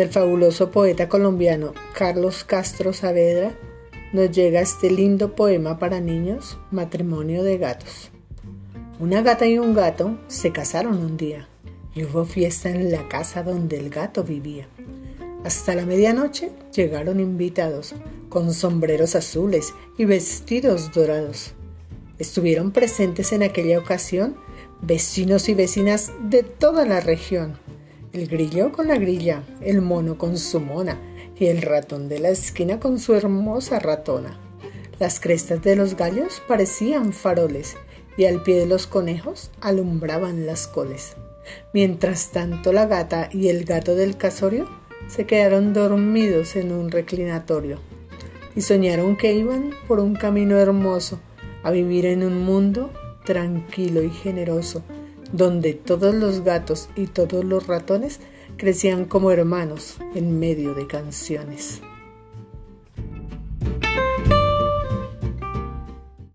del fabuloso poeta colombiano Carlos Castro Saavedra nos llega este lindo poema para niños, Matrimonio de Gatos. Una gata y un gato se casaron un día y hubo fiesta en la casa donde el gato vivía. Hasta la medianoche llegaron invitados con sombreros azules y vestidos dorados. Estuvieron presentes en aquella ocasión vecinos y vecinas de toda la región. El grillo con la grilla, el mono con su mona y el ratón de la esquina con su hermosa ratona. Las crestas de los gallos parecían faroles y al pie de los conejos alumbraban las coles. Mientras tanto la gata y el gato del casorio se quedaron dormidos en un reclinatorio y soñaron que iban por un camino hermoso a vivir en un mundo tranquilo y generoso, donde todos los gatos y todos los ratones crecían como hermanos en medio de canciones.